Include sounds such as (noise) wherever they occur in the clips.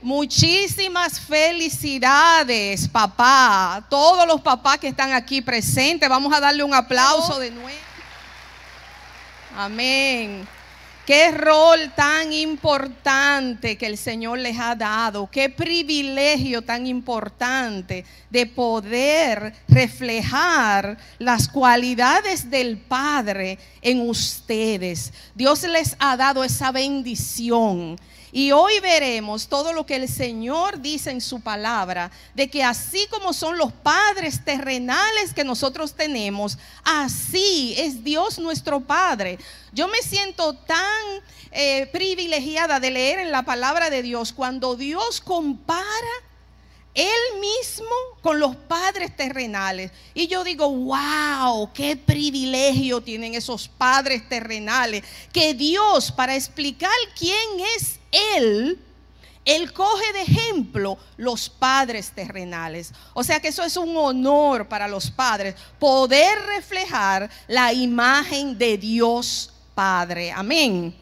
Muchísimas felicidades, papá. Todos los papás que están aquí presentes, vamos a darle un aplauso de nuevo. Amén. Qué rol tan importante que el Señor les ha dado, qué privilegio tan importante de poder reflejar las cualidades del Padre en ustedes. Dios les ha dado esa bendición. Y hoy veremos todo lo que el Señor dice en su palabra, de que así como son los padres terrenales que nosotros tenemos, así es Dios nuestro Padre. Yo me siento tan eh, privilegiada de leer en la palabra de Dios cuando Dios compara él mismo con los padres terrenales. Y yo digo, wow, qué privilegio tienen esos padres terrenales. Que Dios, para explicar quién es Él, Él coge de ejemplo los padres terrenales. O sea que eso es un honor para los padres, poder reflejar la imagen de Dios Padre. Amén.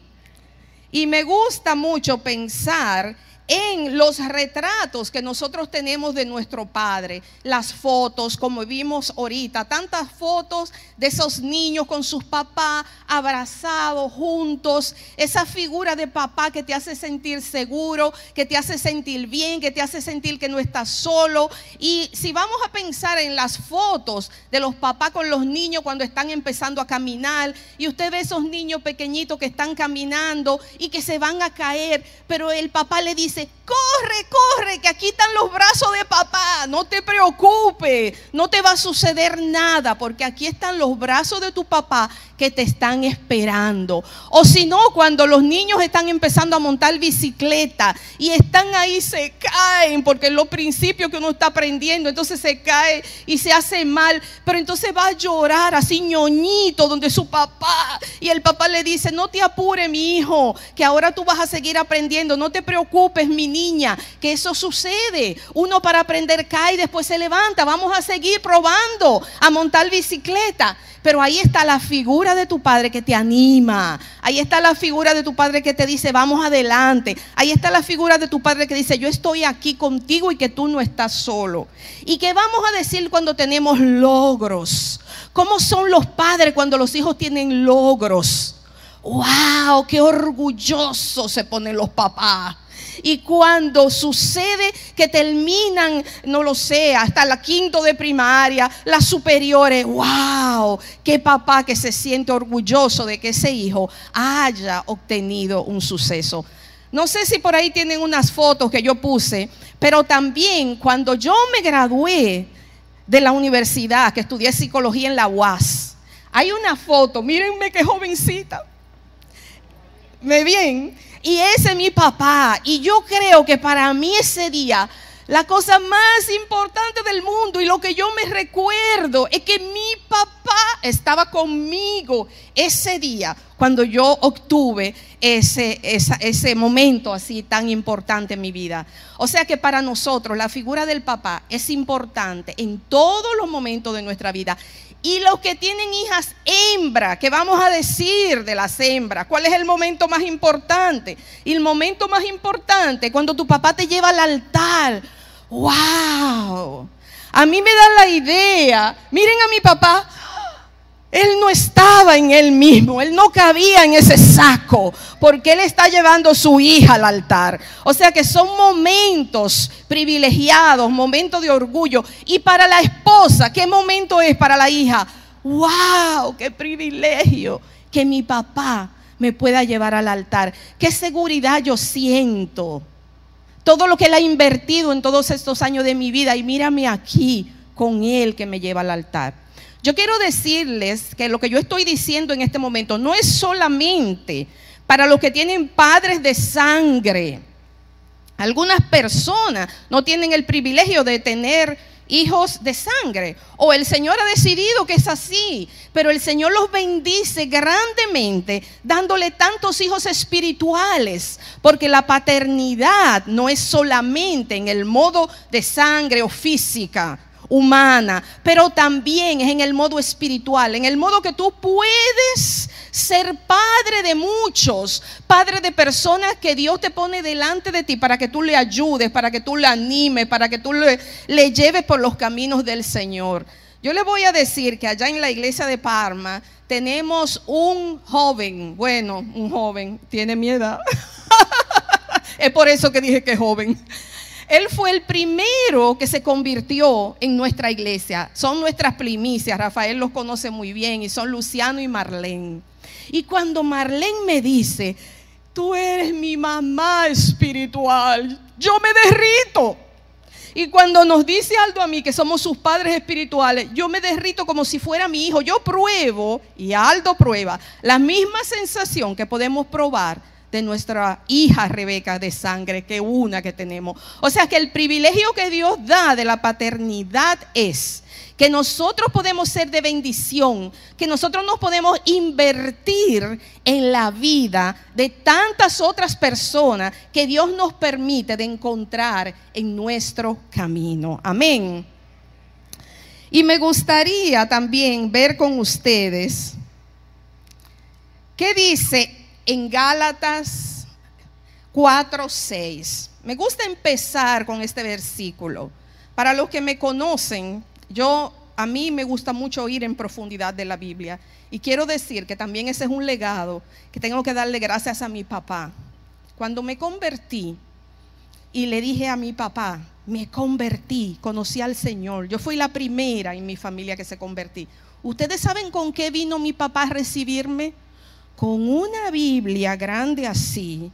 Y me gusta mucho pensar en los retratos que nosotros tenemos de nuestro Padre, las fotos, como vimos ahorita, tantas fotos de esos niños con sus papás abrazados, juntos, esa figura de papá que te hace sentir seguro, que te hace sentir bien, que te hace sentir que no estás solo. Y si vamos a pensar en las fotos de los papás con los niños cuando están empezando a caminar, y usted ve esos niños pequeñitos que están caminando y que se van a caer, pero el papá le dice, corre, corre, que aquí están los brazos de papá, no te preocupes, no te va a suceder nada, porque aquí están los brazos de tu papá que te están esperando. O si no, cuando los niños están empezando a montar bicicleta y están ahí, se caen, porque es lo principio que uno está aprendiendo, entonces se cae y se hace mal, pero entonces va a llorar así ñoñito donde su papá y el papá le dice, no te apure mi hijo, que ahora tú vas a seguir aprendiendo, no te preocupes mi niña, que eso sucede. Uno para aprender cae y después se levanta, vamos a seguir probando a montar bicicleta. Pero ahí está la figura de tu padre que te anima. Ahí está la figura de tu padre que te dice, vamos adelante. Ahí está la figura de tu padre que dice, yo estoy aquí contigo y que tú no estás solo. ¿Y qué vamos a decir cuando tenemos logros? ¿Cómo son los padres cuando los hijos tienen logros? ¡Wow! ¡Qué orgullosos se ponen los papás! Y cuando sucede que terminan, no lo sé, hasta la quinto de primaria, las superiores, wow, qué papá que se siente orgulloso de que ese hijo haya obtenido un suceso. No sé si por ahí tienen unas fotos que yo puse, pero también cuando yo me gradué de la universidad, que estudié psicología en la UAS, hay una foto, mírenme qué jovencita. ¿Me bien? Y ese es mi papá. Y yo creo que para mí ese día, la cosa más importante del mundo y lo que yo me recuerdo es que mi papá estaba conmigo ese día cuando yo obtuve ese, ese momento así tan importante en mi vida. O sea que para nosotros la figura del papá es importante en todos los momentos de nuestra vida. Y los que tienen hijas hembra, ¿qué vamos a decir de las hembras? ¿Cuál es el momento más importante? Y el momento más importante, cuando tu papá te lleva al altar. ¡Wow! A mí me da la idea, miren a mi papá, él no estaba en él mismo, él no cabía en ese saco, porque él está llevando a su hija al altar. O sea que son momentos privilegiados, momentos de orgullo. Y para la esposa, ¿qué momento es para la hija? ¡Wow! ¡Qué privilegio! Que mi papá me pueda llevar al altar. ¡Qué seguridad yo siento! Todo lo que él ha invertido en todos estos años de mi vida y mírame aquí con él que me lleva al altar. Yo quiero decirles que lo que yo estoy diciendo en este momento no es solamente para los que tienen padres de sangre. Algunas personas no tienen el privilegio de tener hijos de sangre. O el Señor ha decidido que es así. Pero el Señor los bendice grandemente dándole tantos hijos espirituales. Porque la paternidad no es solamente en el modo de sangre o física humana, pero también es en el modo espiritual, en el modo que tú puedes ser padre de muchos, padre de personas que Dios te pone delante de ti para que tú le ayudes, para que tú le animes, para que tú le, le lleves por los caminos del Señor. Yo le voy a decir que allá en la iglesia de Parma tenemos un joven, bueno, un joven, tiene mi edad. (laughs) es por eso que dije que es joven. Él fue el primero que se convirtió en nuestra iglesia. Son nuestras primicias. Rafael los conoce muy bien y son Luciano y Marlene. Y cuando Marlene me dice, tú eres mi mamá espiritual, yo me derrito. Y cuando nos dice Aldo a mí que somos sus padres espirituales, yo me derrito como si fuera mi hijo. Yo pruebo, y Aldo prueba, la misma sensación que podemos probar de nuestra hija Rebeca de sangre que una que tenemos. O sea que el privilegio que Dios da de la paternidad es que nosotros podemos ser de bendición, que nosotros nos podemos invertir en la vida de tantas otras personas que Dios nos permite de encontrar en nuestro camino. Amén. Y me gustaría también ver con ustedes qué dice en Gálatas 4, 6. Me gusta empezar con este versículo. Para los que me conocen, yo a mí me gusta mucho ir en profundidad de la Biblia y quiero decir que también ese es un legado que tengo que darle gracias a mi papá. Cuando me convertí y le dije a mi papá, me convertí, conocí al Señor. Yo fui la primera en mi familia que se convertí. ¿Ustedes saben con qué vino mi papá a recibirme? Con una Biblia grande así,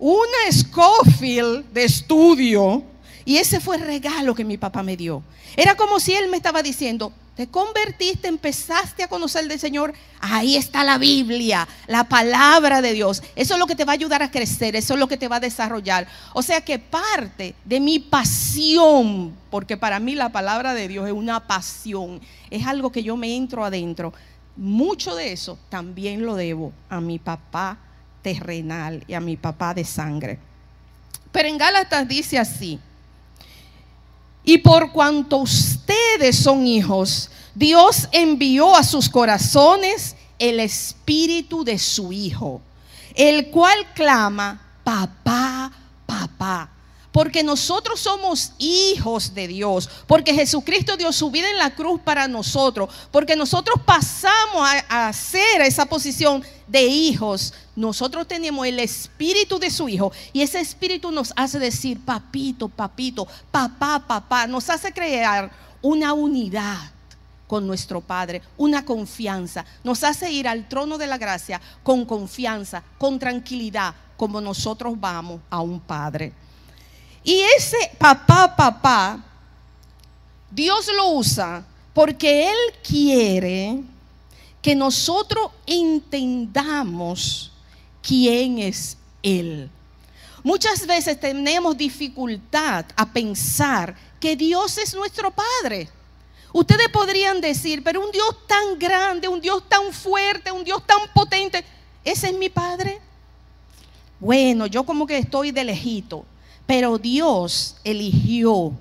una Scofield de estudio, y ese fue el regalo que mi papá me dio. Era como si él me estaba diciendo, te convertiste, empezaste a conocer del Señor, ahí está la Biblia, la palabra de Dios. Eso es lo que te va a ayudar a crecer, eso es lo que te va a desarrollar. O sea que parte de mi pasión, porque para mí la palabra de Dios es una pasión, es algo que yo me entro adentro mucho de eso también lo debo a mi papá terrenal y a mi papá de sangre. Pero en Gálatas dice así, y por cuanto ustedes son hijos, Dios envió a sus corazones el espíritu de su Hijo, el cual clama, papá, papá porque nosotros somos hijos de Dios, porque Jesucristo dio su vida en la cruz para nosotros, porque nosotros pasamos a, hacer esa posición de hijos, nosotros tenemos el espíritu de su hijo y ese espíritu nos hace decir, papito, papito, papá, papá, nos hace crear una unidad con nuestro Padre, una confianza, nos hace ir al trono de la gracia con confianza, con tranquilidad, como nosotros vamos a un Padre. Y ese papá, papá, Dios lo usa porque Él quiere que nosotros entendamos quién es Él. Muchas veces tenemos dificultad a pensar que Dios es nuestro Padre. Ustedes podrían decir, pero un Dios tan grande, un Dios tan fuerte, un Dios tan potente, ¿ese es mi Padre? Bueno, yo como que estoy de lejito. Pero Dios eligió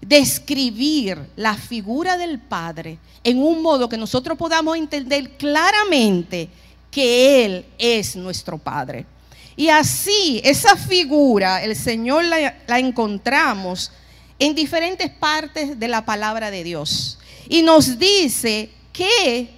describir la figura del Padre en un modo que nosotros podamos entender claramente que Él es nuestro Padre. Y así, esa figura, el Señor la, encontramos en diferentes partes de la palabra de Dios. Y nos dice que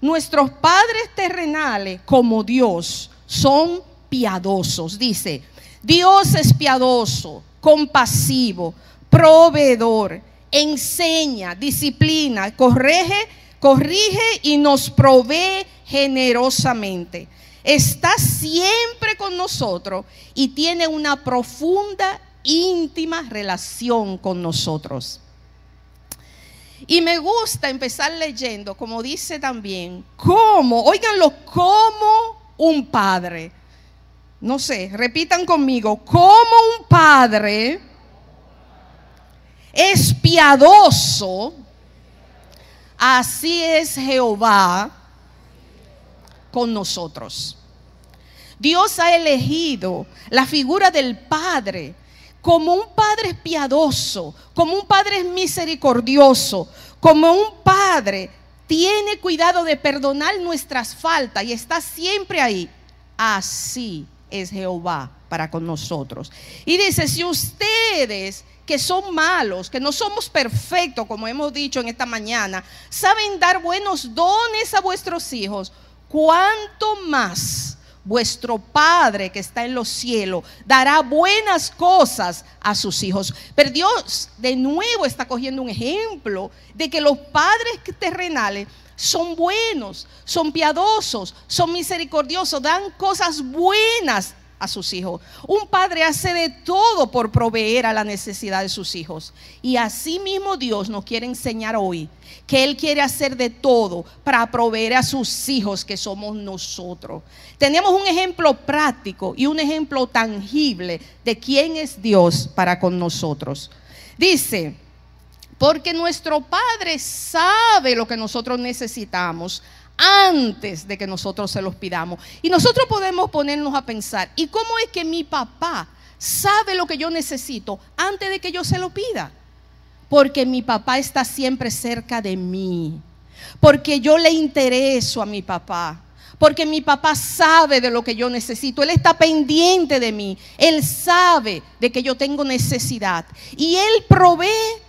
nuestros padres terrenales, como Dios, son piadosos. Dice, Dios es piadoso, compasivo, proveedor, enseña, disciplina, corrige, corrige y nos provee generosamente. Está siempre con nosotros y tiene una profunda, íntima relación con nosotros. Y me gusta empezar leyendo, como dice también, cómo, oiganlo, como un padre no sé, repitan conmigo, como un padre es piadoso, así es Jehová con nosotros. Dios ha elegido la figura del Padre como un padre piadoso, como un padre misericordioso, como un padre tiene cuidado de perdonar nuestras faltas y está siempre ahí. Así es Jehová para con nosotros. Y dice, si ustedes que son malos, que no somos perfectos, como hemos dicho en esta mañana, saben dar buenos dones a vuestros hijos, ¿cuánto más vuestro Padre que está en los cielos dará buenas cosas a sus hijos. Pero Dios de nuevo está cogiendo un ejemplo de que los padres terrenales son buenos, son piadosos, son misericordiosos, dan cosas buenas a sus hijos. Un padre hace de todo por proveer a la necesidad de sus hijos. Y así mismo Dios nos quiere enseñar hoy que Él quiere hacer de todo para proveer a sus hijos que somos nosotros. Tenemos un ejemplo práctico y un ejemplo tangible de quién es Dios para con nosotros. Dice, porque nuestro Padre sabe lo que nosotros necesitamos antes de que nosotros se los pidamos. Y nosotros podemos ponernos a pensar, ¿y cómo es que mi papá sabe lo que yo necesito antes de que yo se lo pida? Porque mi papá está siempre cerca de mí. Porque yo le intereso a mi papá. Porque mi papá sabe de lo que yo necesito. Él está pendiente de mí. Él sabe de que yo tengo necesidad. Y Él provee.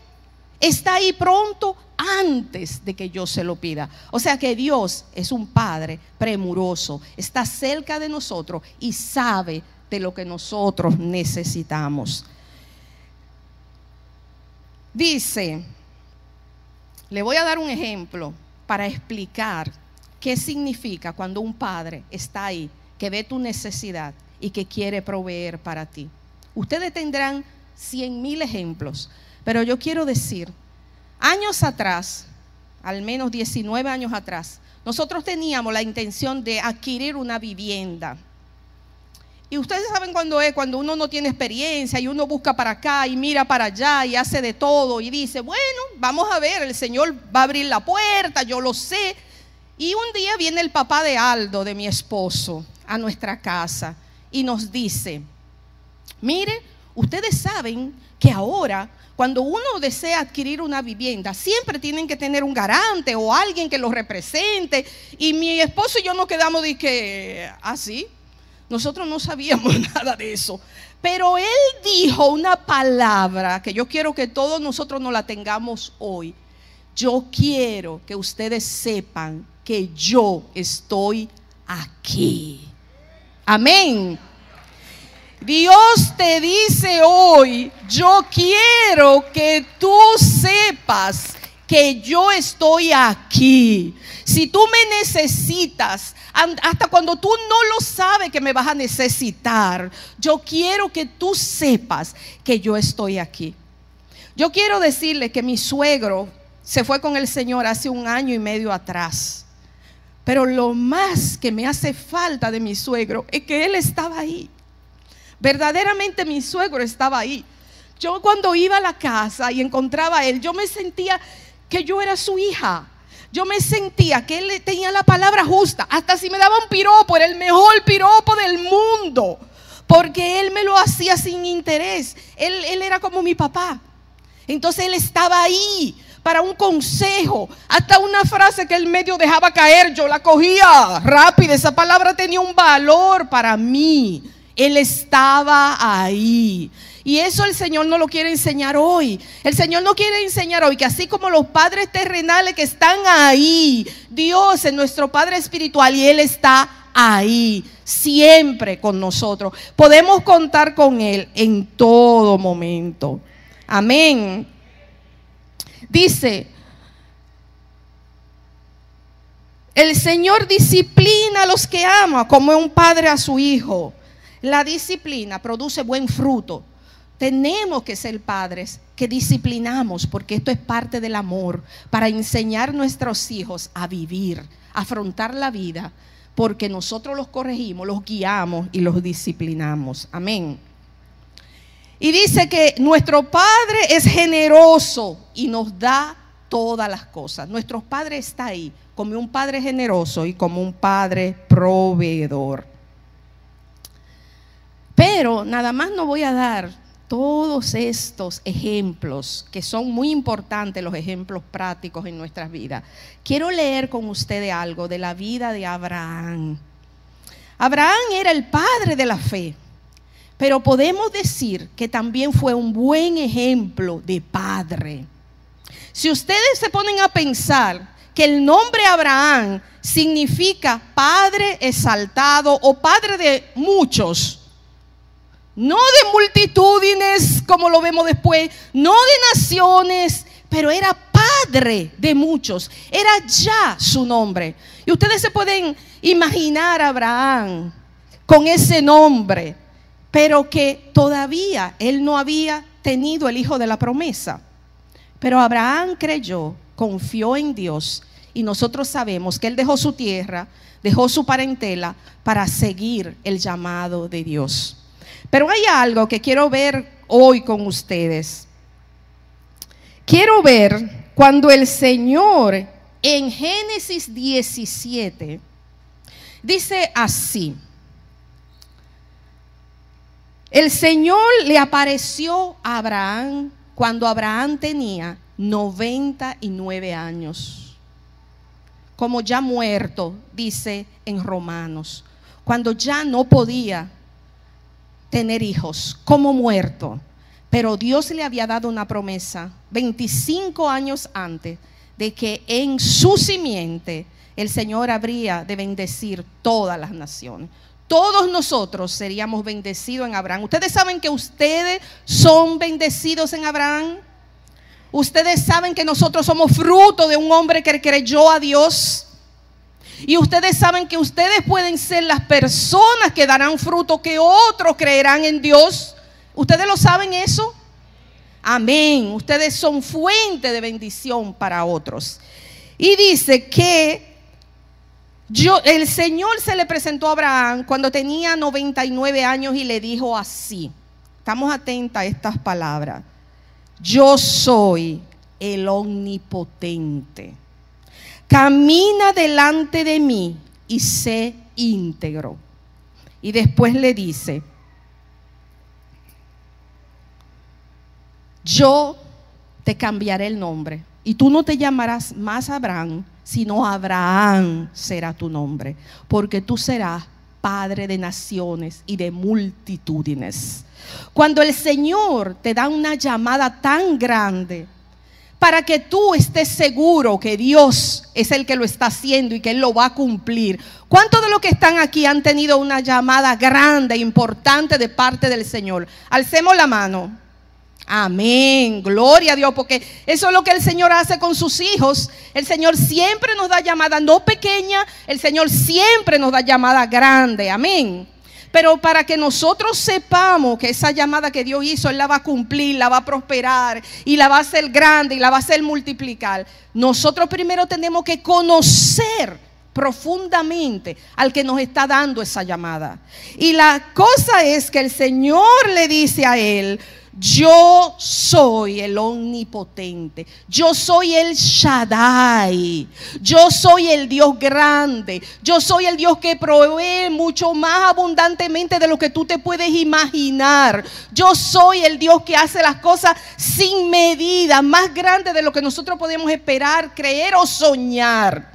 Está ahí pronto antes de que yo se lo pida. O sea que Dios es un Padre premuroso, está cerca de nosotros y sabe de lo que nosotros necesitamos. Dice, le voy a dar un ejemplo para explicar qué significa cuando un padre está ahí, que ve tu necesidad y que quiere proveer para ti. Ustedes tendrán cien mil ejemplos, pero yo quiero decir Años atrás, al menos 19 años atrás, nosotros teníamos la intención de adquirir una vivienda. Y ustedes saben cuándo es, cuando uno no tiene experiencia y uno busca para acá y mira para allá y hace de todo y dice, bueno, vamos a ver, el Señor va a abrir la puerta, yo lo sé. Y un día viene el papá de Aldo, de mi esposo, a nuestra casa y nos dice, mire, ustedes saben que ahora cuando uno desea adquirir una vivienda, siempre tienen que tener un garante o alguien que lo represente. Y mi esposo y yo nos quedamos de que, así, ¿Ah, nosotros no sabíamos (laughs) nada de eso. Pero él dijo una palabra que yo quiero que todos nosotros nos la tengamos hoy. Yo quiero que ustedes sepan que yo estoy aquí. Amén. Dios te dice hoy, yo quiero que tú sepas que yo estoy aquí. Si tú me necesitas, hasta cuando tú no lo sabes que me vas a necesitar, yo quiero que tú sepas que yo estoy aquí. Yo quiero decirle que mi suegro se fue con el Señor hace un año y medio atrás. Pero lo más que me hace falta de mi suegro es que él estaba ahí. Verdaderamente mi suegro estaba ahí. Yo cuando iba a la casa y encontraba a él, yo me sentía que yo era su hija. Yo me sentía que él tenía la palabra justa. Hasta si me daba un piropo, era el mejor piropo del mundo. Porque él me lo hacía sin interés. Él, él era como mi papá. Entonces él estaba ahí para un consejo. Hasta una frase que él medio dejaba caer, yo la cogía rápido. Esa palabra tenía un valor para mí. Él estaba ahí. Y eso el Señor no lo quiere enseñar hoy. El Señor no quiere enseñar hoy que así como los padres terrenales que están ahí, Dios es nuestro Padre espiritual y Él está ahí, siempre con nosotros. Podemos contar con Él en todo momento. Amén. Dice, el Señor disciplina a los que ama como un padre a su hijo. La disciplina produce buen fruto. Tenemos que ser padres que disciplinamos, porque esto es parte del amor, para enseñar a nuestros hijos a vivir, a afrontar la vida, porque nosotros los corregimos, los guiamos y los disciplinamos. Amén. Y dice que nuestro Padre es generoso y nos da todas las cosas. Nuestro Padre está ahí como un Padre generoso y como un Padre proveedor. Pero nada más no voy a dar todos estos ejemplos, que son muy importantes los ejemplos prácticos en nuestras vidas, quiero leer con ustedes algo de la vida de Abraham. Abraham era el padre de la fe, pero podemos decir que también fue un buen ejemplo de padre. Si ustedes se ponen a pensar que el nombre Abraham significa padre exaltado o padre de muchos, no de multitudines como lo vemos después, no de naciones, pero era padre de muchos, era ya su nombre. Y ustedes se pueden imaginar a Abraham con ese nombre, pero que todavía él no había tenido el hijo de la promesa. Pero Abraham creyó, confió en Dios y nosotros sabemos que él dejó su tierra, dejó su parentela para seguir el llamado de Dios. Pero hay algo que quiero ver hoy con ustedes. Quiero ver cuando el Señor en Génesis 17 dice así. El Señor le apareció a Abraham cuando Abraham tenía 99 años, como ya muerto, dice en Romanos, cuando ya no podía tener hijos, como muerto. Pero Dios le había dado una promesa 25 años antes de que en su simiente el Señor habría de bendecir todas las naciones todos nosotros seríamos bendecidos en Abraham. Ustedes saben que ustedes son bendecidos en Abraham. Ustedes saben que nosotros somos fruto de un hombre que creyó a Dios. Y ustedes saben que ustedes pueden ser las personas que darán fruto, que otros creerán en Dios. ¿Ustedes lo saben eso? Amén. Ustedes son fuente de bendición para otros. Y dice que el Señor se le presentó a Abraham cuando tenía 99 años y le dijo así. Estamos atentos a estas palabras. Yo soy el omnipotente. Camina delante de mí y sé íntegro. Y después le dice, yo te cambiaré el nombre y tú no te llamarás más Abraham, sino Abraham será tu nombre, porque tú serás padre de naciones y de multitudes. Cuando el Señor te da una llamada tan grande, para que tú estés seguro que Dios es el que lo está haciendo y que Él lo va a cumplir. ¿Cuántos de los que están aquí han tenido una llamada grande, importante de parte del Señor? Alcemos la mano. Amén, gloria a Dios, porque eso es lo que el Señor hace con sus hijos. El Señor siempre nos da llamada no pequeña, el Señor siempre nos da llamada grande, amén. Pero para que nosotros sepamos que esa llamada que Dios hizo, Él la va a cumplir, la va a prosperar y la va a hacer grande y la va a hacer multiplicar, nosotros primero tenemos que conocer profundamente al que nos está dando esa llamada. Y la cosa es que el Señor le dice a Él, yo soy el omnipotente. Yo soy el Shaddai. Yo soy el Dios grande. Yo soy el Dios que provee mucho más abundantemente de lo que tú te puedes imaginar. Yo soy el Dios que hace las cosas sin medida, más grande de lo que nosotros podemos esperar, creer o soñar.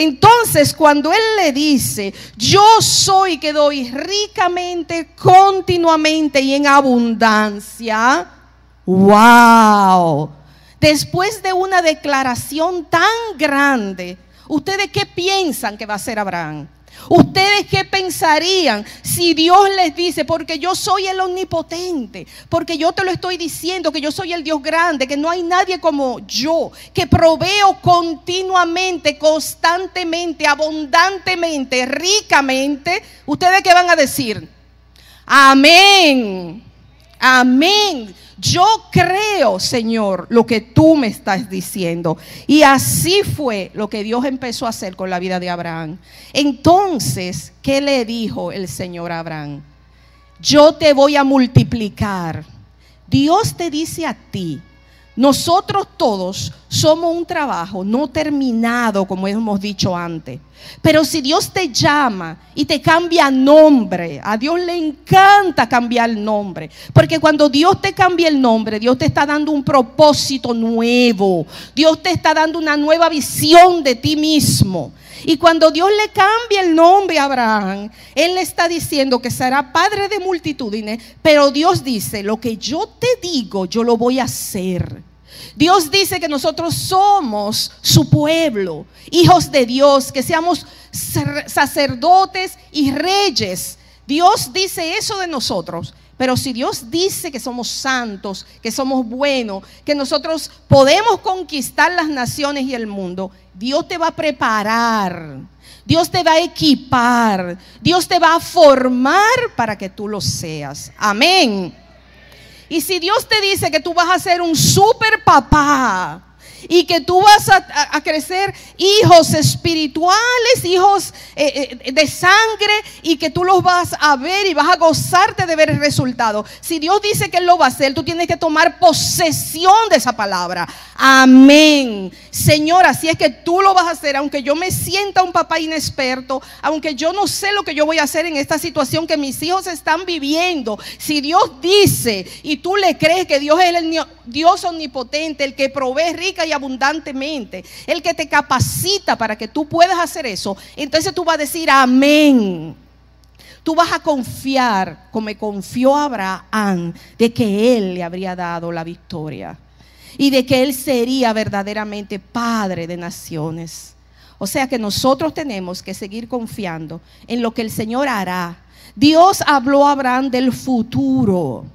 Entonces, cuando Él le dice, yo soy que doy ricamente, continuamente y en abundancia, wow. Después de una declaración tan grande, ¿ustedes qué piensan que va a ser Abraham? ¿Ustedes qué pensarían si Dios les dice, porque yo soy el omnipotente, porque yo te lo estoy diciendo, que yo soy el Dios grande, que no hay nadie como yo, que proveo continuamente, constantemente, abundantemente, ricamente? ¿Ustedes qué van a decir? Amén. Amén. Yo creo, Señor, lo que tú me estás diciendo. Y así fue lo que Dios empezó a hacer con la vida de Abraham. Entonces, ¿qué le dijo el Señor a Abraham? Yo te voy a multiplicar. Dios te dice a ti, nosotros todos somos un trabajo no terminado, como hemos dicho antes. Pero si Dios te llama y te cambia nombre, a Dios le encanta cambiar el nombre. Porque cuando Dios te cambia el nombre, Dios te está dando un propósito nuevo. Dios te está dando una nueva visión de ti mismo. Y cuando Dios le cambia el nombre a Abraham, Él le está diciendo que será padre de multitudes. Pero Dios dice, lo que yo te digo, yo lo voy a hacer. Dios dice que nosotros somos su pueblo, hijos de Dios, que seamos sacerdotes y reyes. Dios dice eso de nosotros. Pero si Dios dice que somos santos, que somos buenos, que nosotros podemos conquistar las naciones y el mundo, Dios te va a preparar. Dios te va a equipar. Dios te va a formar para que tú lo seas. Amén. Y si Dios te dice que tú vas a ser un super papá, y que tú vas a, crecer hijos espirituales, hijos eh, eh, de sangre y que tú los vas a ver y vas a gozarte de ver el resultado. Si Dios dice que Él lo va a hacer, tú tienes que tomar posesión de esa palabra. Amén. Señor, así es que tú lo vas a hacer, aunque yo me sienta un papá inexperto, aunque yo no sé lo que yo voy a hacer en esta situación que mis hijos están viviendo. Si Dios dice y tú le crees que Dios es el Dios omnipotente, el que provee rica y abundantemente, el que te capacita para que tú puedas hacer eso, entonces tú vas a decir amén. Tú vas a confiar, como confió Abraham, de que él le habría dado la victoria y de que él sería verdaderamente padre de naciones. O sea que nosotros tenemos que seguir confiando en lo que el Señor hará. Dios habló a Abraham del futuro.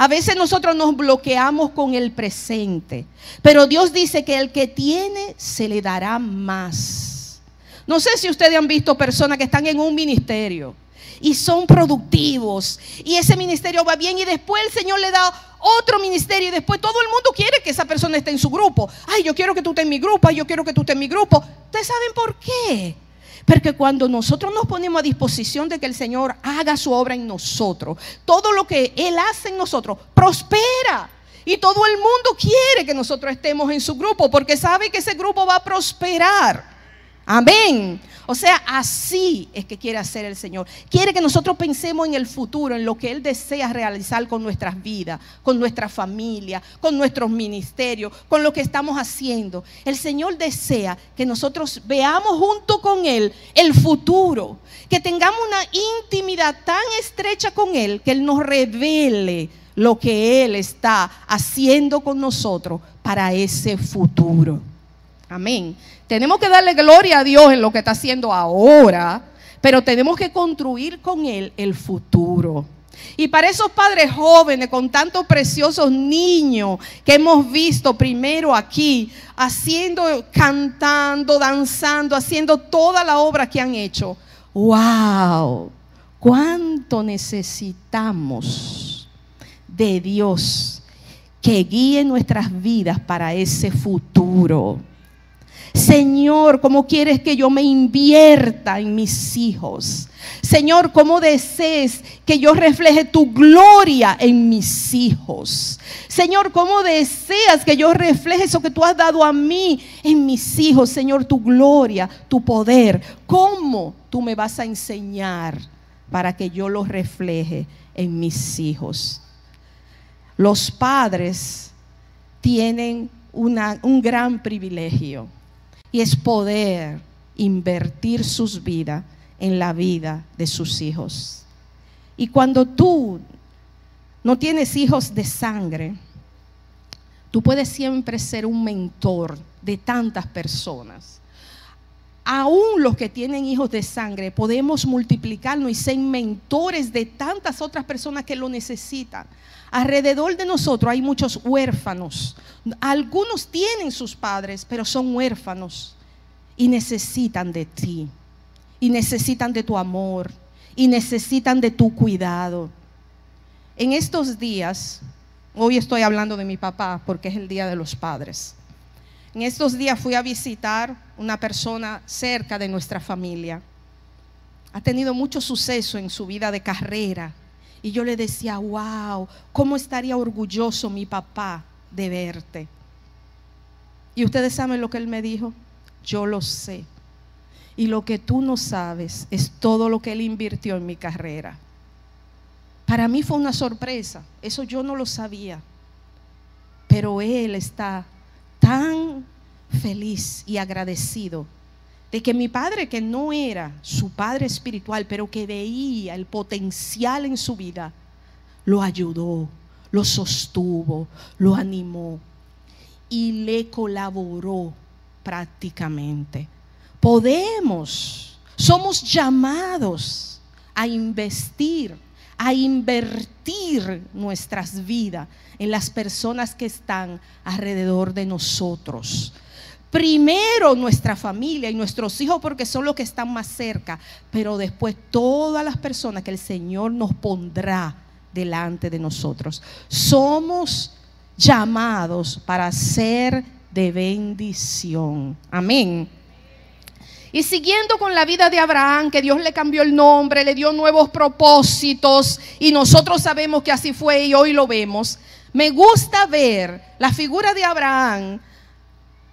A veces nosotros nos bloqueamos con el presente, pero Dios dice que el que tiene se le dará más. No sé si ustedes han visto personas que están en un ministerio y son productivos y ese ministerio va bien y después el Señor le da otro ministerio y después todo el mundo quiere que esa persona esté en su grupo. Ay, yo quiero que tú estés en mi grupo, ay, yo quiero que tú estés en mi grupo. ¿Ustedes saben por qué? Porque cuando nosotros nos ponemos a disposición de que el Señor haga su obra en nosotros, todo lo que Él hace en nosotros prospera. Y todo el mundo quiere que nosotros estemos en su grupo porque sabe que ese grupo va a prosperar. Amén. O sea, así es que quiere hacer el Señor. Quiere que nosotros pensemos en el futuro, en lo que Él desea realizar con nuestras vidas, con nuestra familia, con nuestros ministerios, con lo que estamos haciendo. El Señor desea que nosotros veamos junto con Él el futuro, que tengamos una intimidad tan estrecha con Él que Él nos revele lo que Él está haciendo con nosotros para ese futuro. Amén. Tenemos que darle gloria a Dios en lo que está haciendo ahora, pero tenemos que construir con Él el futuro. Y para esos padres jóvenes con tantos preciosos niños que hemos visto primero aquí, haciendo, cantando, danzando, haciendo toda la obra que han hecho. ¡Wow! ¿Cuánto necesitamos de Dios que guíe nuestras vidas para ese futuro? Señor, ¿cómo quieres que yo me invierta en mis hijos? Señor, ¿cómo desees que yo refleje tu gloria en mis hijos? Señor, ¿cómo deseas que yo refleje eso que tú has dado a mí en mis hijos? Señor, tu gloria, tu poder. ¿Cómo tú me vas a enseñar para que yo lo refleje en mis hijos? Los padres tienen un gran privilegio y es poder invertir sus vidas en la vida de sus hijos. Y cuando tú no tienes hijos de sangre, tú puedes siempre ser un mentor de tantas personas. Aún los que tienen hijos de sangre, podemos multiplicarnos y ser mentores de tantas otras personas que lo necesitan. Alrededor de nosotros hay muchos huérfanos. Algunos tienen sus padres, pero son huérfanos y necesitan de ti. Y necesitan de tu amor. Y necesitan de tu cuidado. En estos días, hoy estoy hablando de mi papá porque es el Día de los Padres. En estos días fui a visitar una persona cerca de nuestra familia. Ha tenido mucho suceso en su vida de carrera y yo le decía, wow, ¿cómo estaría orgulloso mi papá de verte. Y ustedes saben lo que él me dijo. Yo lo sé. Y lo que tú no sabes es todo lo que él invirtió en mi carrera. Para mí fue una sorpresa. Eso yo no lo sabía. Pero él está tan feliz y agradecido de que mi padre, que no era su padre espiritual, pero que veía el potencial en su vida, lo ayudó, lo sostuvo, lo animó y le colaboró prácticamente. Podemos, somos llamados a investir, a invertir nuestras vidas en las personas que están alrededor de nosotros. Primero nuestra familia y nuestros hijos porque son los que están más cerca, pero después todas las personas que el Señor nos pondrá delante de nosotros. Somos llamados para ser de bendición. Amén. Y siguiendo con la vida de Abraham, que Dios le cambió el nombre, le dio nuevos propósitos, y nosotros sabemos que así fue y hoy lo vemos, me gusta ver la figura de Abraham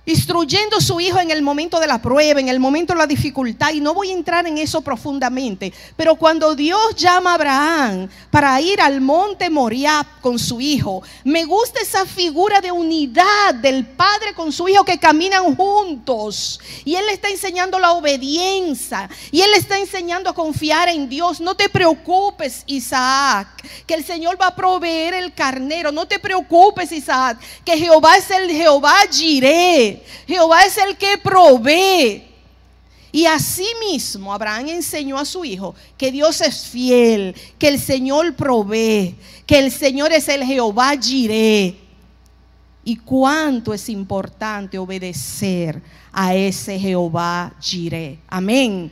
instruyendo a su hijo en el momento de la prueba, en el momento de la dificultad, y no voy a entrar en eso profundamente, pero cuando Dios llama a Abraham para ir al monte Moriah con su hijo, me gusta esa figura de unidad del padre con su hijo que caminan juntos, y él le está enseñando la obediencia, y él le está enseñando a confiar en Dios. No te preocupes, Isaac, que el Señor va a proveer el carnero, no te preocupes, Isaac, que Jehová es el Jehová Jireh. Jehová es el que provee. Y asimismo Abraham enseñó a su hijo que Dios es fiel, que el Señor provee, que el Señor es el Jehová Jireh. Y cuánto es importante obedecer a ese Jehová Jireh. Amén.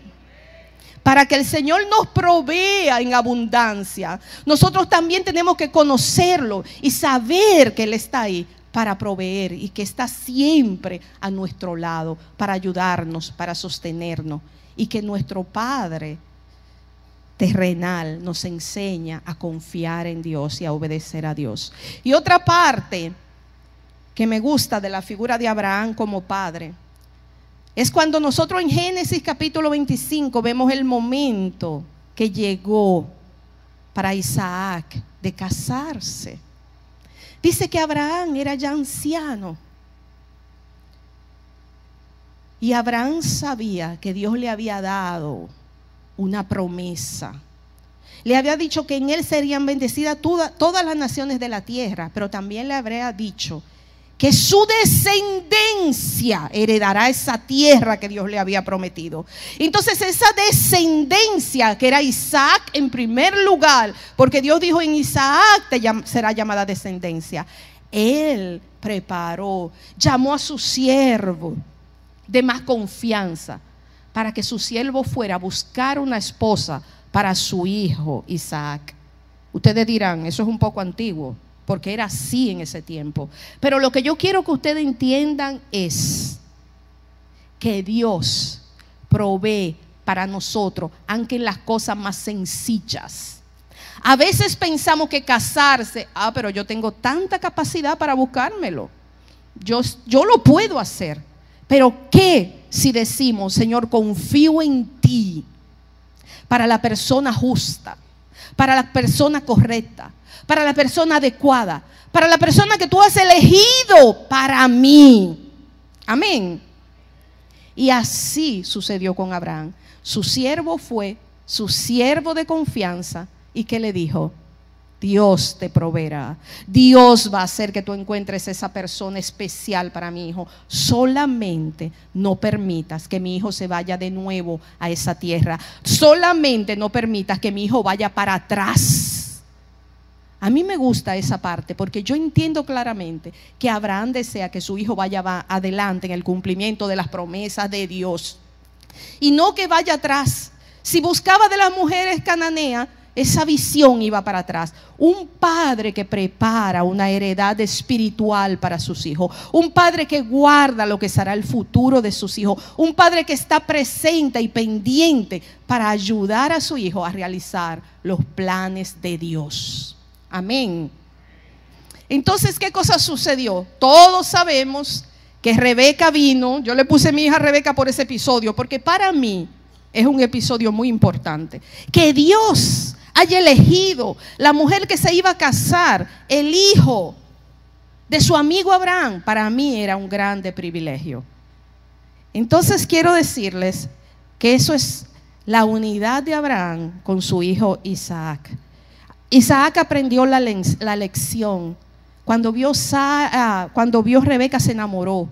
Para que el Señor nos provea en abundancia, nosotros también tenemos que conocerlo y saber que Él está ahí para proveer y que está siempre a nuestro lado para ayudarnos, para sostenernos. Y que nuestro Padre terrenal nos enseña a confiar en Dios y a obedecer a Dios. Y otra parte que me gusta de la figura de Abraham como padre es cuando nosotros en Génesis capítulo 25 vemos el momento que llegó para Isaac de casarse. Dice que Abraham era ya anciano. Y Abraham sabía que Dios le había dado una promesa. Le había dicho que en él serían bendecidas todas las naciones de la tierra, pero también le habría dicho que su descendencia heredará esa tierra que Dios le había prometido. Entonces esa descendencia que era Isaac en primer lugar, porque Dios dijo en Isaac te será llamada descendencia. Él preparó, llamó a su siervo de más confianza para que su siervo fuera a buscar una esposa para su hijo Isaac. Ustedes dirán, eso es un poco antiguo porque era así en ese tiempo. Pero lo que yo quiero que ustedes entiendan es que Dios provee para nosotros, aunque en las cosas más sencillas. A veces pensamos que casarse, ah, pero yo tengo tanta capacidad para buscármelo. Yo, yo lo puedo hacer. Pero ¿qué si decimos, Señor, confío en ti para la persona justa, para la persona correcta, para la persona adecuada, para la persona que tú has elegido para mí. Amén. Y así sucedió con Abraham. Su siervo fue su siervo de confianza y que le dijo, Dios te proveerá. Dios va a hacer que tú encuentres esa persona especial para mi hijo. Solamente no permitas que mi hijo se vaya de nuevo a esa tierra. Solamente no permitas que mi hijo vaya para atrás a mí me gusta esa parte porque yo entiendo claramente que Abraham desea que su hijo vaya adelante en el cumplimiento de las promesas de Dios y no que vaya atrás. Si buscaba de las mujeres cananeas, esa visión iba para atrás. Un padre que prepara una heredad espiritual para sus hijos. Un padre que guarda lo que será el futuro de sus hijos. Un padre que está presente y pendiente para ayudar a su hijo a realizar los planes de Dios. Amén. Entonces, ¿qué cosa sucedió? Todos sabemos que Rebeca vino, yo le puse mi hija Rebeca por ese episodio, porque para mí es un episodio muy importante. Que Dios haya elegido la mujer que se iba a casar, el hijo de su amigo Abraham, para mí era un grande privilegio. Entonces quiero decirles que eso es la unidad de Abraham con su hijo Isaac. Isaac aprendió la, lección. Cuando vio, ah, cuando vio Rebeca se enamoró.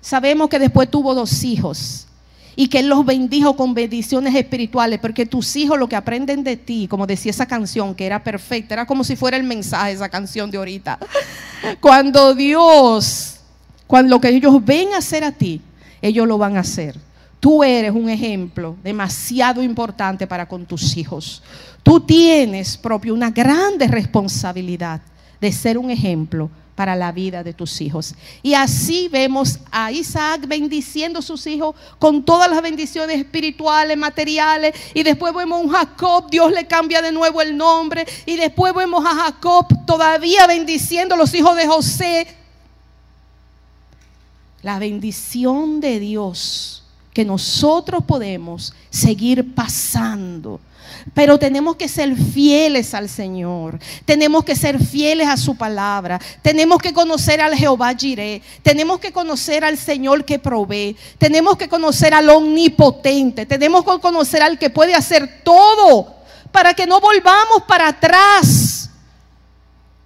Sabemos que después tuvo dos hijos y que Él los bendijo con bendiciones espirituales, porque tus hijos lo que aprenden de ti, como decía esa canción, que era perfecta, era como si fuera el mensaje esa canción de ahorita. (laughs) Cuando Dios, cuando lo que ellos ven a hacer a ti, ellos lo van a hacer. Tú eres un ejemplo demasiado importante para con tus hijos. Tú tienes propio una grande responsabilidad de ser un ejemplo para la vida de tus hijos. Y así vemos a Isaac bendiciendo a sus hijos con todas las bendiciones espirituales, materiales. Y después vemos a un Jacob, Dios le cambia de nuevo el nombre. Y después vemos a Jacob todavía bendiciendo a los hijos de José. La bendición de Dios que nosotros podemos seguir pasando. Pero tenemos que ser fieles al Señor. Tenemos que ser fieles a su palabra. Tenemos que conocer al Jehová Jireh. Tenemos que conocer al Señor que provee. Tenemos que conocer al omnipotente. Tenemos que conocer al que puede hacer todo para que no volvamos para atrás.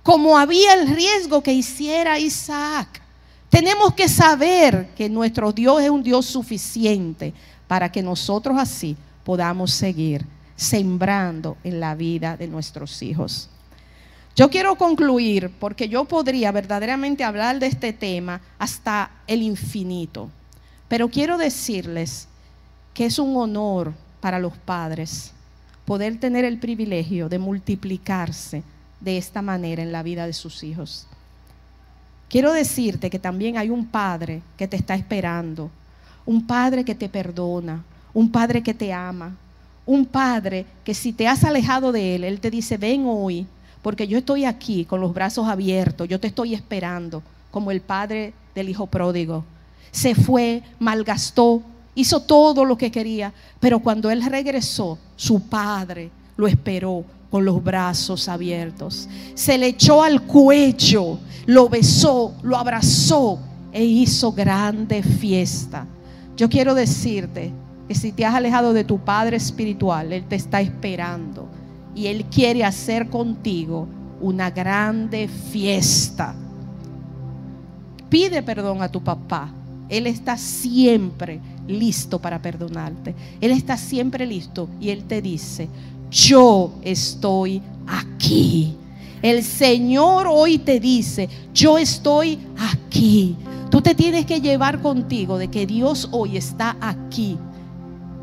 Como había el riesgo que hiciera Isaac. Tenemos que saber que nuestro Dios es un Dios suficiente para que nosotros así podamos seguir sembrando en la vida de nuestros hijos. Yo quiero concluir porque yo podría verdaderamente hablar de este tema hasta el infinito, pero quiero decirles que es un honor para los padres poder tener el privilegio de multiplicarse de esta manera en la vida de sus hijos. Quiero decirte que también hay un padre que te está esperando, un padre que te perdona, un padre que te ama, un padre que si te has alejado de él, él te dice, ven hoy, porque yo estoy aquí con los brazos abiertos, yo te estoy esperando, como el padre del hijo pródigo. Se fue, malgastó, hizo todo lo que quería, pero cuando él regresó, su padre lo esperó con los brazos abiertos. Se le echó al cuello lo besó, lo abrazó e hizo grande fiesta. Yo quiero decirte que si te has alejado de tu Padre Espiritual, Él te está esperando y Él quiere hacer contigo una grande fiesta. Pide perdón a tu papá. Él está siempre listo para perdonarte. Él está siempre listo y Él te dice, yo estoy aquí el Señor hoy te dice, yo estoy aquí. Tú te tienes que llevar contigo de que Dios hoy está aquí.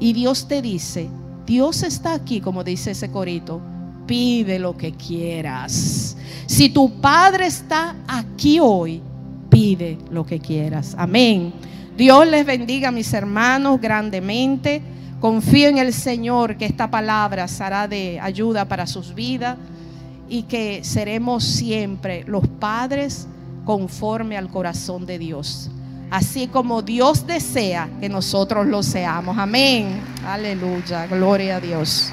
Y Dios te dice, Dios está aquí, como dice ese corito, pide lo que quieras. Si tu Padre está aquí hoy, pide lo que quieras. Amén. Dios les bendiga, mis hermanos, grandemente. Confío en el Señor que esta palabra será de ayuda para sus vidas y que seremos siempre los padres conforme al corazón de Dios. Así como Dios desea que nosotros lo seamos. Amén. Aleluya. Gloria a Dios.